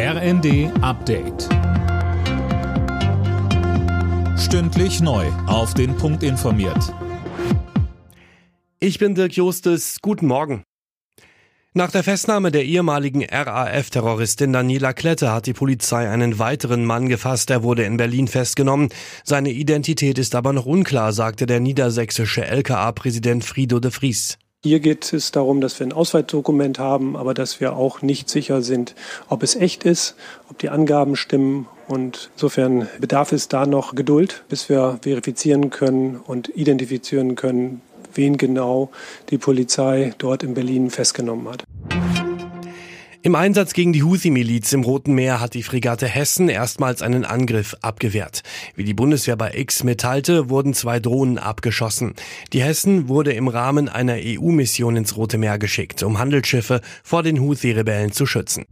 RND Update. Stündlich neu. Auf den Punkt informiert. Ich bin Dirk Justes. Guten Morgen. Nach der Festnahme der ehemaligen RAF-Terroristin Daniela Klette hat die Polizei einen weiteren Mann gefasst. Er wurde in Berlin festgenommen. Seine Identität ist aber noch unklar, sagte der niedersächsische LKA-Präsident Frido de Vries. Hier geht es darum, dass wir ein Ausweisdokument haben, aber dass wir auch nicht sicher sind, ob es echt ist, ob die Angaben stimmen. Und insofern bedarf es da noch Geduld, bis wir verifizieren können und identifizieren können, wen genau die Polizei dort in Berlin festgenommen hat. Im Einsatz gegen die Houthi-Miliz im Roten Meer hat die Fregatte Hessen erstmals einen Angriff abgewehrt. Wie die Bundeswehr bei X mitteilte, wurden zwei Drohnen abgeschossen. Die Hessen wurde im Rahmen einer EU-Mission ins Rote Meer geschickt, um Handelsschiffe vor den Houthi-Rebellen zu schützen.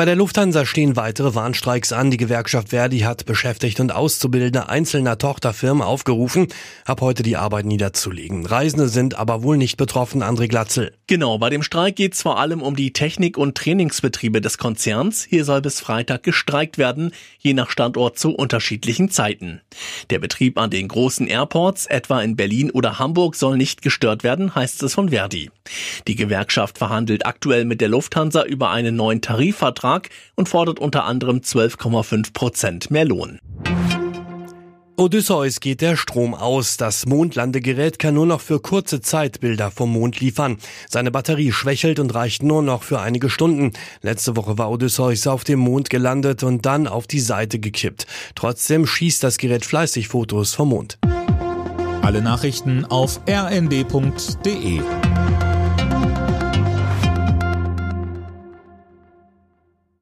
Bei der Lufthansa stehen weitere Warnstreiks an. Die Gewerkschaft Verdi hat Beschäftigte und Auszubildende einzelner Tochterfirmen aufgerufen, ab heute die Arbeit niederzulegen. Reisende sind aber wohl nicht betroffen, André Glatzel. Genau, bei dem Streik geht es vor allem um die Technik- und Trainingsbetriebe des Konzerns. Hier soll bis Freitag gestreikt werden, je nach Standort zu unterschiedlichen Zeiten. Der Betrieb an den großen Airports, etwa in Berlin oder Hamburg, soll nicht gestört werden, heißt es von Verdi. Die Gewerkschaft verhandelt aktuell mit der Lufthansa über einen neuen Tarifvertrag Vertrag und fordert unter anderem 12,5 Prozent mehr Lohn. Odysseus geht der Strom aus. Das Mondlandegerät kann nur noch für kurze Zeit Bilder vom Mond liefern. Seine Batterie schwächelt und reicht nur noch für einige Stunden. Letzte Woche war Odysseus auf dem Mond gelandet und dann auf die Seite gekippt. Trotzdem schießt das Gerät fleißig Fotos vom Mond. Alle Nachrichten auf rnd.de